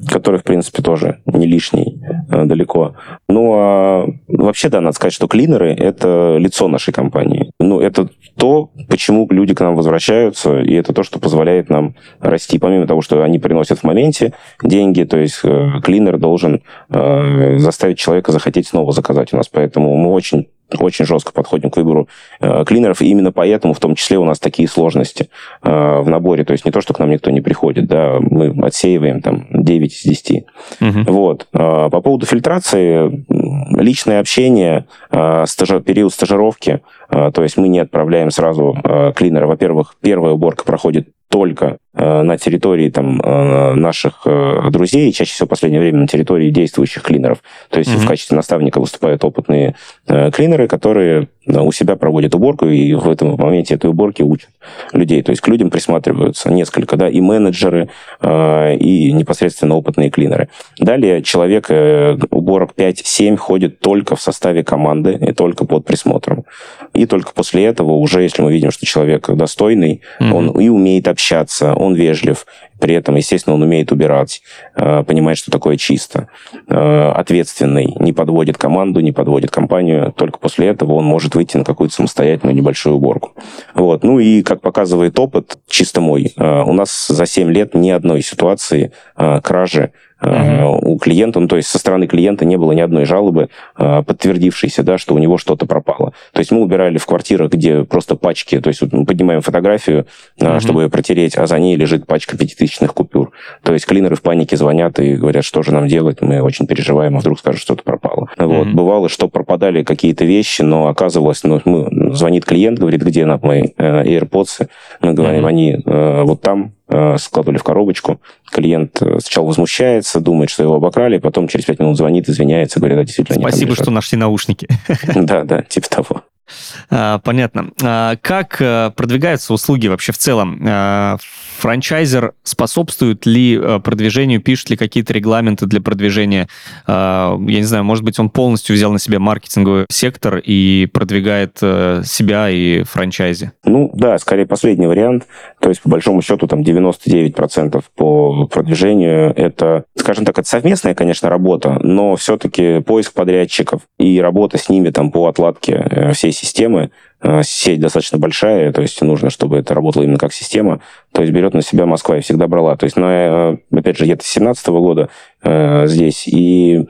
который, в принципе, тоже не лишний э, далеко. Ну, а вообще, да, надо сказать, что клинеры — это лицо нашей компании. Ну, это то, почему люди к нам возвращаются, и это то, что позволяет нам расти. Помимо того, что они приносят в моменте деньги, то есть клинер должен заставить человека захотеть снова заказать у нас. Поэтому мы очень очень жестко подходим к выбору э, клинеров, и именно поэтому в том числе у нас такие сложности э, в наборе. То есть не то, что к нам никто не приходит, да, мы отсеиваем там 9 из 10. Угу. Вот. Э, по поводу фильтрации, личное общение, э, стажи, период стажировки, э, то есть мы не отправляем сразу э, клинера. Во-первых, первая уборка проходит только на территории там, э, наших э, друзей, чаще всего в последнее время на территории действующих клинеров. То есть mm-hmm. в качестве наставника выступают опытные клинеры, которые у себя проводят уборку, и в этом моменте этой уборки учат людей. То есть к людям присматриваются несколько, да, и менеджеры, и непосредственно опытные клинеры. Далее человек уборок 5-7 ходит только в составе команды и только под присмотром. И только после этого уже, если мы видим, что человек достойный, mm-hmm. он и умеет общаться, он вежлив, при этом, естественно, он умеет убирать, э, понимает, что такое чисто, э, ответственный, не подводит команду, не подводит компанию, только после этого он может выйти на какую-то самостоятельную небольшую уборку. Вот. Ну и, как показывает опыт, чисто мой, э, у нас за 7 лет ни одной ситуации кражи Uh-huh. у клиента, ну, то есть со стороны клиента не было ни одной жалобы, э, подтвердившейся, да, что у него что-то пропало. То есть мы убирали в квартирах, где просто пачки, то есть вот мы поднимаем фотографию, uh-huh. чтобы ее протереть, а за ней лежит пачка пятитысячных купюр. То есть клинеры в панике звонят и говорят, что же нам делать, мы очень переживаем, а вдруг скажут, что-то пропало. Uh-huh. Вот. Бывало, что пропадали какие-то вещи, но оказывалось, ну, мы, звонит клиент, говорит, где нам мои AirPods, мы говорим, они вот там, складывали в коробочку. Клиент э, сначала возмущается, думает, что его обокрали, потом через пять минут звонит, извиняется, говорит, да, действительно, Спасибо, что нашли наушники. Да, да, типа того. А, понятно. А, как э, продвигаются услуги вообще в целом? Франчайзер способствует ли э, продвижению, пишет ли какие-то регламенты для продвижения? Я не знаю, может быть, он полностью взял на себя маркетинговый сектор и продвигает э, себя и франчайзи? Ну, да, скорее последний вариант. То есть, по большому счету, там 99% по продвижению это, скажем так, это совместная, конечно, работа, но все-таки поиск подрядчиков и работа с ними там по отладке всей системы, э, сеть достаточно большая, то есть нужно, чтобы это работало именно как система, то есть берет на себя Москва и всегда брала. То есть, на, э, опять же, я-то с 2017 года э, здесь, и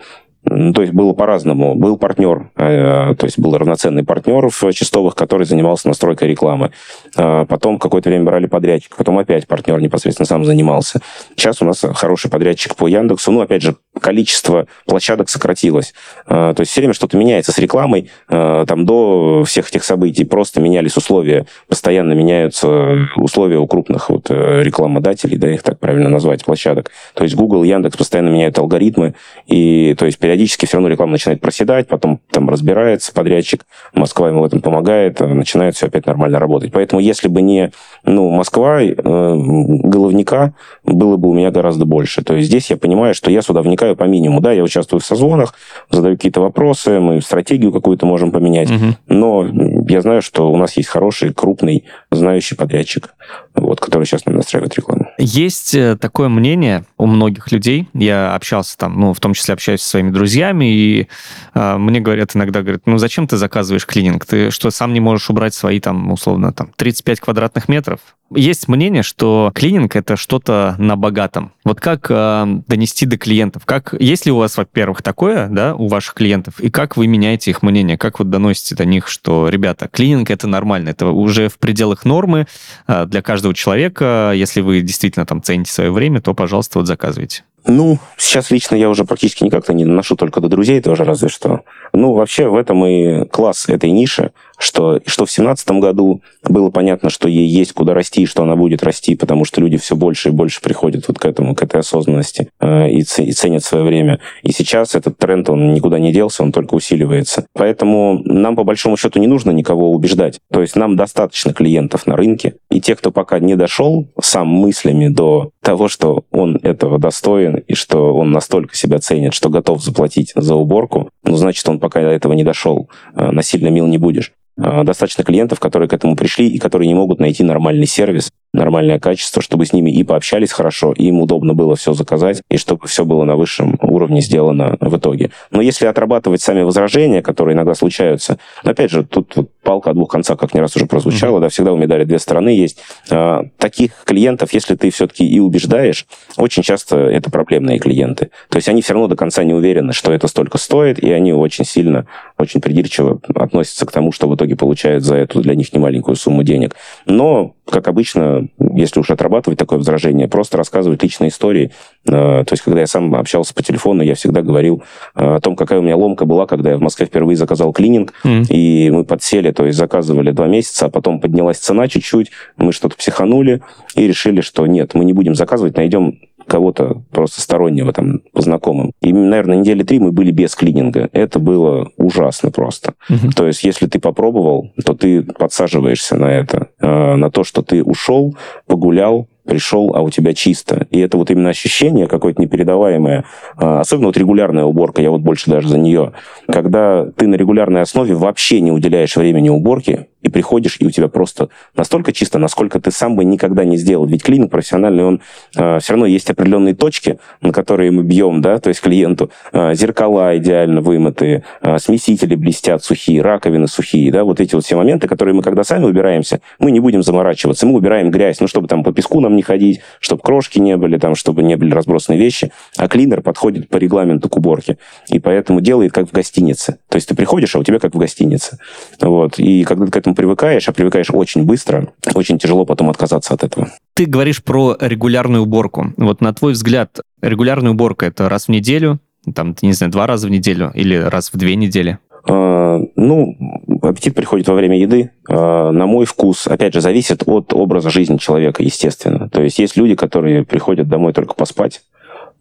то есть было по-разному. Был партнер, э, то есть был равноценный партнер в Чистовых, который занимался настройкой рекламы. Э, потом какое-то время брали подрядчик, потом опять партнер непосредственно сам занимался. Сейчас у нас хороший подрядчик по Яндексу. Ну, опять же, количество площадок сократилось. То есть все время что-то меняется с рекламой. Там до всех этих событий просто менялись условия, постоянно меняются условия у крупных вот рекламодателей, да, их так правильно назвать, площадок. То есть Google, Яндекс постоянно меняют алгоритмы, и то есть периодически все равно реклама начинает проседать, потом там разбирается подрядчик, Москва ему в этом помогает, начинает все опять нормально работать. Поэтому если бы не ну, Москва, э, головника было бы у меня гораздо больше. То есть здесь я понимаю, что я сюда вникаю по минимуму. Да, я участвую в созвонах, задаю какие-то вопросы, мы стратегию какую-то можем поменять, угу. но я знаю, что у нас есть хороший, крупный, знающий подрядчик, вот, который сейчас нам настраивает рекламу. Есть э, такое мнение у многих людей. Я общался там, ну, в том числе общаюсь со своими друзьями, и э, мне говорят иногда, говорят, ну, зачем ты заказываешь клининг? Ты что, сам не можешь убрать свои там, условно, там, 35 квадратных метров? Есть мнение, что клининг это что-то на богатом. Вот как э, донести до клиентов? Как, есть ли у вас, во-первых, такое, да, у ваших клиентов, и как вы меняете их мнение? Как вы доносите до них, что, ребята, клининг это нормально, это уже в пределах нормы э, для каждого человека. Если вы действительно там цените свое время, то, пожалуйста, вот заказывайте. Ну, сейчас лично я уже практически никак-то не доношу только до друзей тоже, разве что. Ну, вообще в этом и класс этой ниши, что, что в 2017 году было понятно, что ей есть куда расти, и что она будет расти, потому что люди все больше и больше приходят вот к этому, к этой осознанности э, и ценят свое время. И сейчас этот тренд, он никуда не делся, он только усиливается. Поэтому нам, по большому счету, не нужно никого убеждать. То есть нам достаточно клиентов на рынке, и те, кто пока не дошел сам мыслями до того, что он этого достоин, и что он настолько себя ценит, что готов заплатить за уборку, ну, значит, он пока до этого не дошел. Э, насильно мил не будешь. Э, достаточно клиентов, которые к этому пришли и которые не могут найти нормальный сервис, нормальное качество, чтобы с ними и пообщались хорошо, и им удобно было все заказать, и чтобы все было на высшем уровне сделано в итоге. Но если отрабатывать сами возражения, которые иногда случаются, опять же, тут вот палка о двух концах, как не раз уже прозвучало, mm-hmm. да, всегда у медали две стороны есть. А, таких клиентов, если ты все-таки и убеждаешь, очень часто это проблемные клиенты. То есть они все равно до конца не уверены, что это столько стоит, и они очень сильно, очень придирчиво относятся к тому, что в итоге получают за эту для них немаленькую сумму денег. Но как обычно, если уж отрабатывать такое возражение, просто рассказывать личные истории. Э, то есть, когда я сам общался по телефону, я всегда говорил э, о том, какая у меня ломка была, когда я в Москве впервые заказал клининг, mm. и мы подсели, то есть заказывали два месяца, а потом поднялась цена чуть-чуть, мы что-то психанули и решили, что нет, мы не будем заказывать, найдем кого-то просто стороннего там по знакомым. И, наверное, недели три мы были без клининга. Это было ужасно просто. Угу. То есть, если ты попробовал, то ты подсаживаешься на это, э, на то, что ты ушел, погулял, пришел, а у тебя чисто. И это вот именно ощущение какое-то непередаваемое, а, особенно вот регулярная уборка, я вот больше даже за нее, когда ты на регулярной основе вообще не уделяешь времени уборке, и приходишь, и у тебя просто настолько чисто, насколько ты сам бы никогда не сделал. Ведь клининг профессиональный, он э, все равно есть определенные точки, на которые мы бьем, да, то есть клиенту. Э, зеркала идеально вымытые, э, смесители блестят сухие, раковины сухие, да, вот эти вот все моменты, которые мы, когда сами убираемся, мы не будем заморачиваться, мы убираем грязь, ну, чтобы там по песку нам не ходить, чтобы крошки не были, там, чтобы не были разбросаны вещи, а клинер подходит по регламенту к уборке, и поэтому делает как в гостинице. То есть ты приходишь, а у тебя как в гостинице. Вот. И когда ты к этому привыкаешь, а привыкаешь очень быстро, очень тяжело потом отказаться от этого. Ты говоришь про регулярную уборку. Вот на твой взгляд, регулярная уборка это раз в неделю, там, не знаю, два раза в неделю или раз в две недели? А, ну, аппетит приходит во время еды. А, на мой вкус, опять же, зависит от образа жизни человека, естественно. То есть есть люди, которые приходят домой только поспать,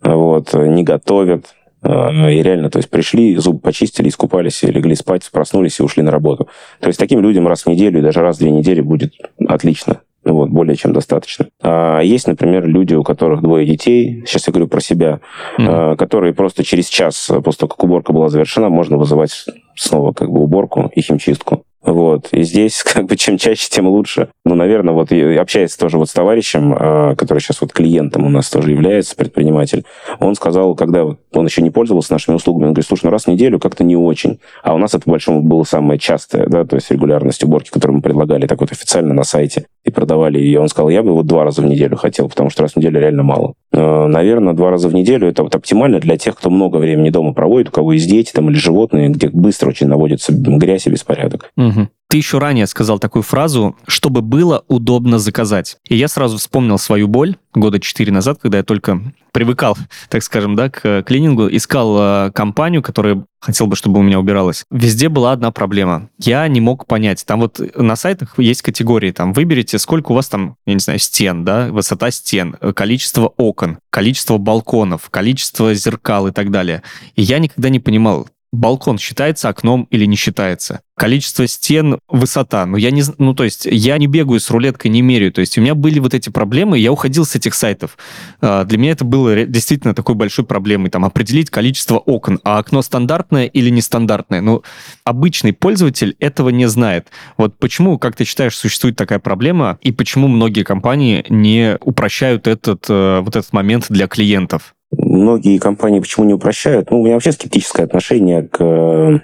вот, не готовят, а, и реально, то есть пришли, зубы почистили, искупались, легли спать, проснулись и ушли на работу. То есть таким людям раз в неделю даже раз в две недели будет отлично. Вот, более чем достаточно. А есть, например, люди, у которых двое детей, сейчас я говорю про себя, mm-hmm. которые просто через час после того, как уборка была завершена, можно вызывать снова как бы уборку и химчистку. Вот. И здесь как бы чем чаще, тем лучше. Ну, наверное, вот общаясь тоже вот с товарищем, а, который сейчас вот клиентом у нас тоже является, предприниматель, он сказал, когда он еще не пользовался нашими услугами, он говорит, слушай, ну раз в неделю как-то не очень. А у нас это, по большому, было самое частое, да, то есть регулярность уборки, которую мы предлагали так вот официально на сайте и продавали ее. Он сказал, я бы вот два раза в неделю хотел, потому что раз в неделю реально мало. Э, наверное, два раза в неделю это вот оптимально для тех, кто много времени дома проводит, у кого есть дети там или животные, где быстро очень наводится грязь и беспорядок. Угу. Ты еще ранее сказал такую фразу, чтобы было удобно заказать. И я сразу вспомнил свою боль года четыре назад, когда я только привыкал, так скажем, да, к клинингу, искал э, компанию, которая хотел бы, чтобы у меня убиралась. Везде была одна проблема. Я не мог понять. Там вот на сайтах есть категории. Там выберите, сколько у вас там, я не знаю, стен, да, высота стен, количество окон, количество балконов, количество зеркал и так далее. И я никогда не понимал, балкон считается окном или не считается. Количество стен, высота. Ну, я не, ну, то есть я не бегаю с рулеткой, не меряю. То есть у меня были вот эти проблемы, я уходил с этих сайтов. А, для меня это было действительно такой большой проблемой. Там определить количество окон. А окно стандартное или нестандартное? Ну, обычный пользователь этого не знает. Вот почему, как ты считаешь, существует такая проблема, и почему многие компании не упрощают этот, э, вот этот момент для клиентов? Многие компании почему не упрощают? Ну, у меня вообще скептическое отношение к,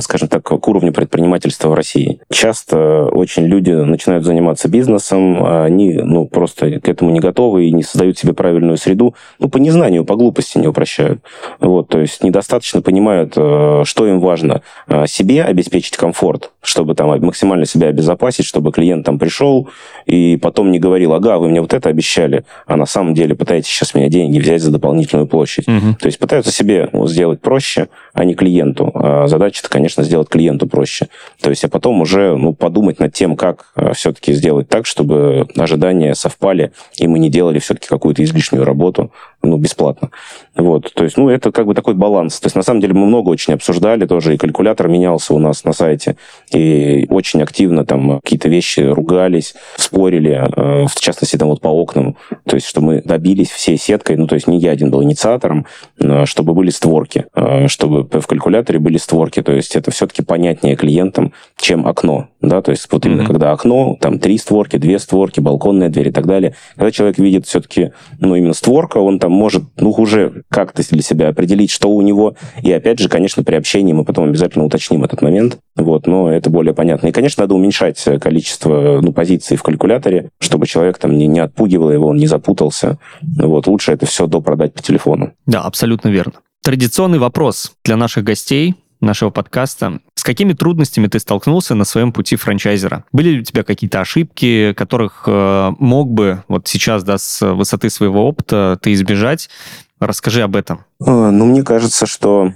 скажем так, к уровню предпринимательства в России. Часто очень люди начинают заниматься бизнесом, а они ну, просто к этому не готовы и не создают себе правильную среду. Ну, по незнанию, по глупости не упрощают. Вот, то есть недостаточно понимают, э, что им важно. Э, себе обеспечить комфорт, чтобы там максимально себя обезопасить, чтобы клиент там пришел и потом не говорил, ага, вы мне вот это обещали, а на самом деле пытаетесь сейчас меня деньги взять за дополнительную площадь. Угу. То есть пытаются себе сделать проще, а не клиенту. А задача-то, конечно, сделать клиенту проще. То есть, а потом уже ну, подумать над тем, как э, все-таки сделать так, чтобы ожидания совпали, и мы не делали все-таки какую-то излишнюю работу ну, бесплатно. Вот, то есть, ну, это как бы такой баланс. То есть, на самом деле, мы много очень обсуждали тоже, и калькулятор менялся у нас на сайте, и очень активно там какие-то вещи ругались, спорили, э, в частности, там вот по окнам, то есть, что мы добились всей сеткой, ну, то есть, не я один был инициатором, чтобы были створки, э, чтобы в калькуляторе были створки, то есть, это все-таки понятнее клиентам, чем окно, да, то есть, вот именно mm-hmm. когда окно, там, три створки, две створки, балконная дверь и так далее, когда человек видит все-таки, ну, именно створка, он там может, ну, уже как-то для себя определить, что у него. И опять же, конечно, при общении мы потом обязательно уточним этот момент. Вот, но это более понятно. И, конечно, надо уменьшать количество ну, позиций в калькуляторе, чтобы человек там не, не отпугивал его, он не запутался. Вот, лучше это все допродать по телефону. Да, абсолютно верно. Традиционный вопрос для наших гостей нашего подкаста. С какими трудностями ты столкнулся на своем пути франчайзера? Были ли у тебя какие-то ошибки, которых э, мог бы вот сейчас, да, с высоты своего опыта ты избежать? Расскажи об этом. Э, ну, мне кажется, что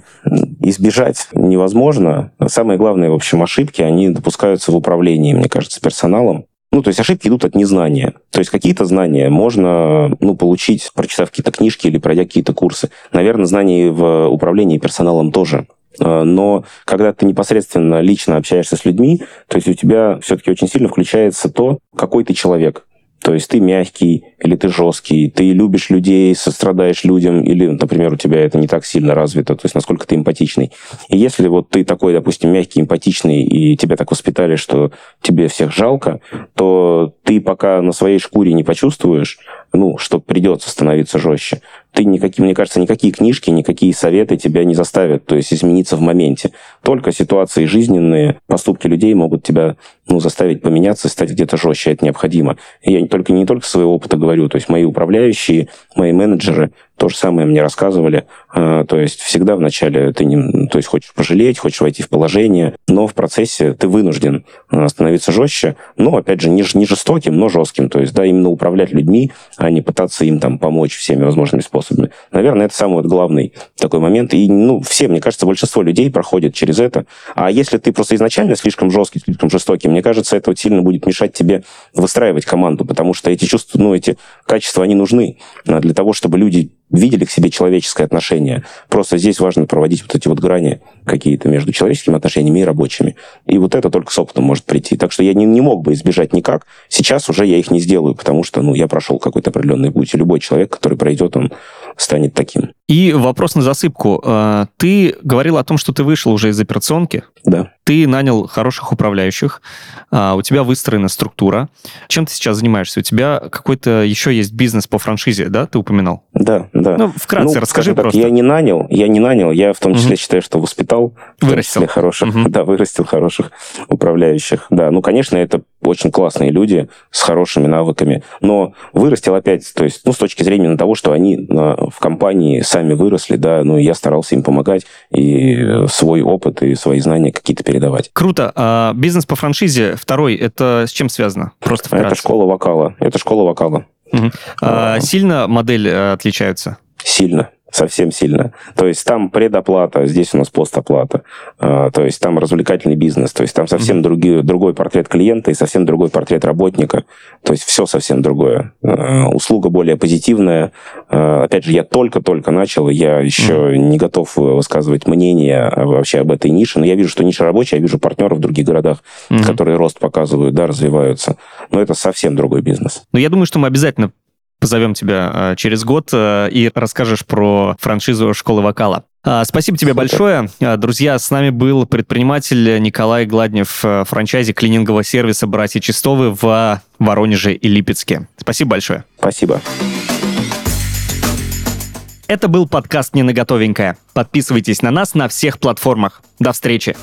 избежать невозможно. Самые главные, в общем, ошибки, они допускаются в управлении, мне кажется, персоналом. Ну, то есть ошибки идут от незнания. То есть какие-то знания можно ну, получить, прочитав какие-то книжки или пройдя какие-то курсы. Наверное, знания в управлении персоналом тоже. Э, но когда ты непосредственно лично общаешься с людьми, то есть у тебя все-таки очень сильно включается то, какой ты человек. То есть ты мягкий или ты жесткий, ты любишь людей, сострадаешь людям, или, например, у тебя это не так сильно развито, то есть насколько ты эмпатичный. И если вот ты такой, допустим, мягкий, эмпатичный, и тебя так воспитали, что тебе всех жалко, то ты пока на своей шкуре не почувствуешь, ну, что придется становиться жестче, ты никакие, мне кажется, никакие книжки, никакие советы тебя не заставят, то есть измениться в моменте. Только ситуации жизненные, поступки людей могут тебя ну, заставить поменяться, стать где-то жестче, это необходимо. И я не только, не только своего опыта говорю, то есть мои управляющие, мои менеджеры, то же самое мне рассказывали. А, то есть всегда вначале ты не, то есть хочешь пожалеть, хочешь войти в положение, но в процессе ты вынужден а, становиться жестче, но, опять же, не, не жестоким, но жестким. То есть, да, именно управлять людьми, а не пытаться им там помочь всеми возможными способами. Наверное, это самый вот главный такой момент. И, ну, все, мне кажется, большинство людей проходит через это. А если ты просто изначально слишком жесткий, слишком жестокий, мне кажется, это вот сильно будет мешать тебе выстраивать команду, потому что эти чувства, ну, эти качества, они нужны а, для того, чтобы люди видели к себе человеческое отношение. Просто здесь важно проводить вот эти вот грани какие-то между человеческими отношениями и рабочими. И вот это только с опытом может прийти. Так что я не, не мог бы избежать никак. Сейчас уже я их не сделаю, потому что ну, я прошел какой-то определенный путь. И любой человек, который пройдет, он станет таким. И вопрос на засыпку. А, ты говорил о том, что ты вышел уже из операционки. Да. Ты нанял хороших управляющих, а, у тебя выстроена структура. Чем ты сейчас занимаешься? У тебя какой-то еще есть бизнес по франшизе, да, ты упоминал? Да, да. Ну, вкратце ну, расскажи так, просто. Я не нанял, я не нанял, я в том числе угу. считаю, что воспитал. Вырастил. хороших, угу. да, вырастил хороших управляющих. Да, ну, конечно, это очень классные люди с хорошими навыками, но вырастил опять, то есть, ну, с точки зрения того, что они в компании сами выросли, да, ну, я старался им помогать и свой опыт и свои знания какие-то передавать. Круто. А бизнес по франшизе второй, это с чем связано? Просто вкратце. Это школа вокала. Это школа вокала. Угу. А, сильно модель э, отличаются? Сильно совсем сильно. То есть там предоплата, здесь у нас постоплата. А, то есть там развлекательный бизнес, то есть там совсем mm-hmm. другие, другой портрет клиента и совсем другой портрет работника. То есть все совсем другое. А, услуга более позитивная. А, опять же, я только-только начал, я еще mm-hmm. не готов высказывать мнение вообще об этой нише, но я вижу, что ниша рабочая, я вижу партнеров в других городах, mm-hmm. которые рост показывают, да, развиваются. Но это совсем другой бизнес. Ну, я думаю, что мы обязательно позовем тебя э, через год э, и расскажешь про франшизу школы вокала. А, спасибо тебе большое. А, друзья, с нами был предприниматель Николай Гладнев, франчайзи клинингового сервиса «Братья Чистовы» в Воронеже и Липецке. Спасибо большое. Спасибо. Это был подкаст «Не на готовенькое». Подписывайтесь на нас на всех платформах. До встречи.